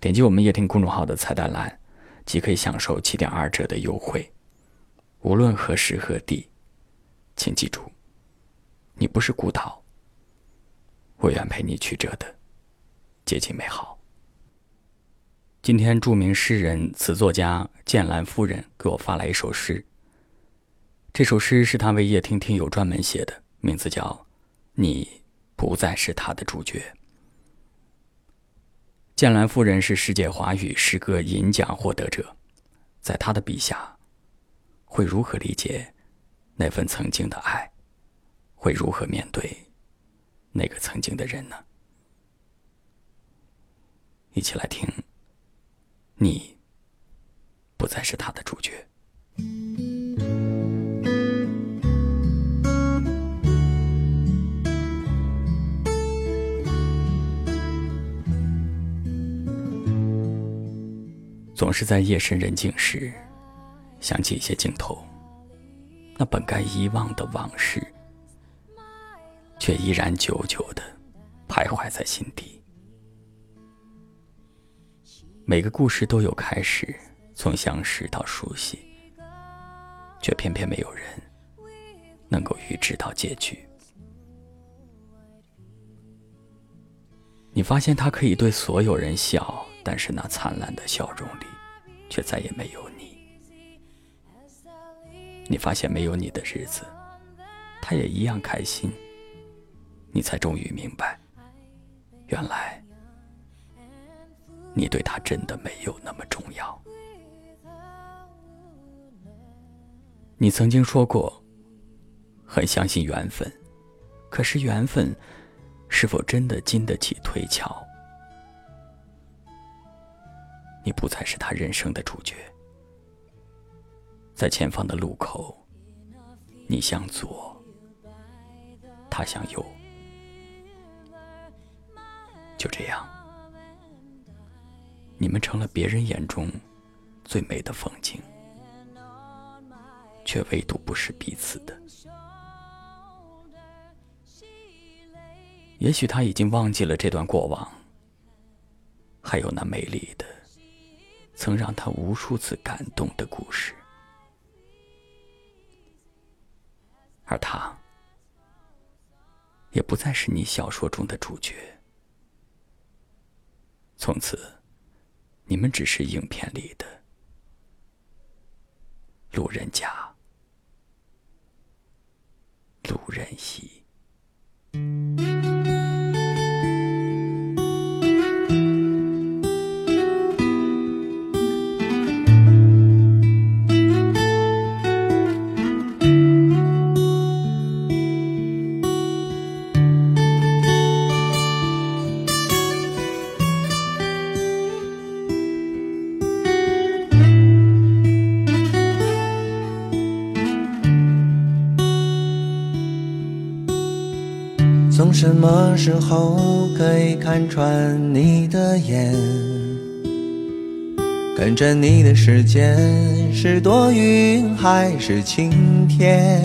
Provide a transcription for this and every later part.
点击我们夜听公众号的菜单栏，即可以享受七点二折的优惠。无论何时何地，请记住，你不是孤岛。我愿陪你曲折的接近美好。今天，著名诗人、词作家剑兰夫人给我发来一首诗。这首诗是他为夜听听友专门写的，名字叫《你不再是他的主角》。剑兰夫人是世界华语诗歌银奖获得者，在她的笔下，会如何理解那份曾经的爱？会如何面对那个曾经的人呢？一起来听，你不再是他的主角。总是在夜深人静时，想起一些镜头，那本该遗忘的往事，却依然久久的徘徊在心底。每个故事都有开始，从相识到熟悉，却偏偏没有人能够预知到结局。你发现他可以对所有人笑。但是那灿烂的笑容里，却再也没有你。你发现没有你的日子，他也一样开心。你才终于明白，原来你对他真的没有那么重要。你曾经说过，很相信缘分，可是缘分是否真的经得起推敲？你不再是他人生的主角，在前方的路口，你向左，他向右，就这样，你们成了别人眼中最美的风景，却唯独不是彼此的。也许他已经忘记了这段过往，还有那美丽的。曾让他无数次感动的故事，而他也不再是你小说中的主角。从此，你们只是影片里的路人甲、路人乙。从什么时候可以看穿你的眼？跟着你的时间是多云还是晴天？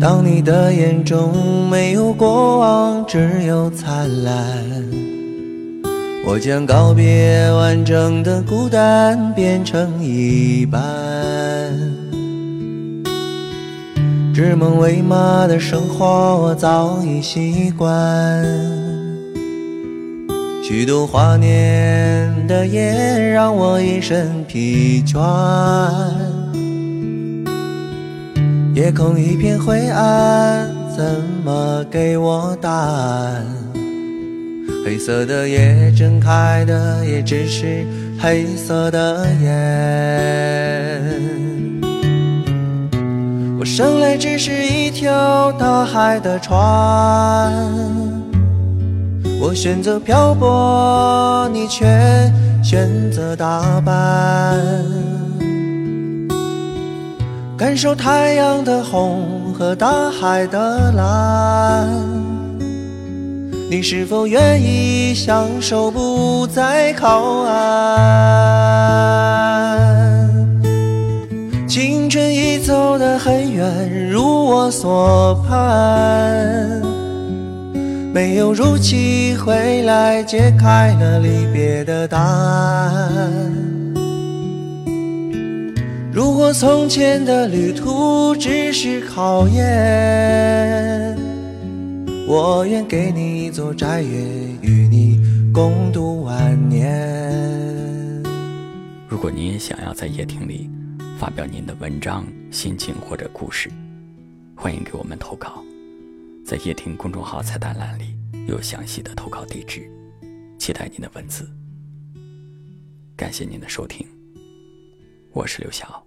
当你的眼中没有过往，只有灿烂，我将告别完整的孤单，变成一半。指梦为马的生活，我早已习惯。虚度华年的夜，让我一身疲倦。夜空一片灰暗，怎么给我答案？黑色的夜，睁开的也只是黑色的眼。生来只是一条大海的船，我选择漂泊，你却选择打扮，感受太阳的红和大海的蓝。你是否愿意享受不再靠岸？走得很远，如我所盼。没有如期回来，揭开了离别的答案。如果从前的旅途只是考验，我愿给你一座宅院，与你共度晚年。如果你也想要在夜听里发表您的文章、心情或者故事，欢迎给我们投稿。在夜听公众号菜单栏里有详细的投稿地址，期待您的文字。感谢您的收听，我是刘晓。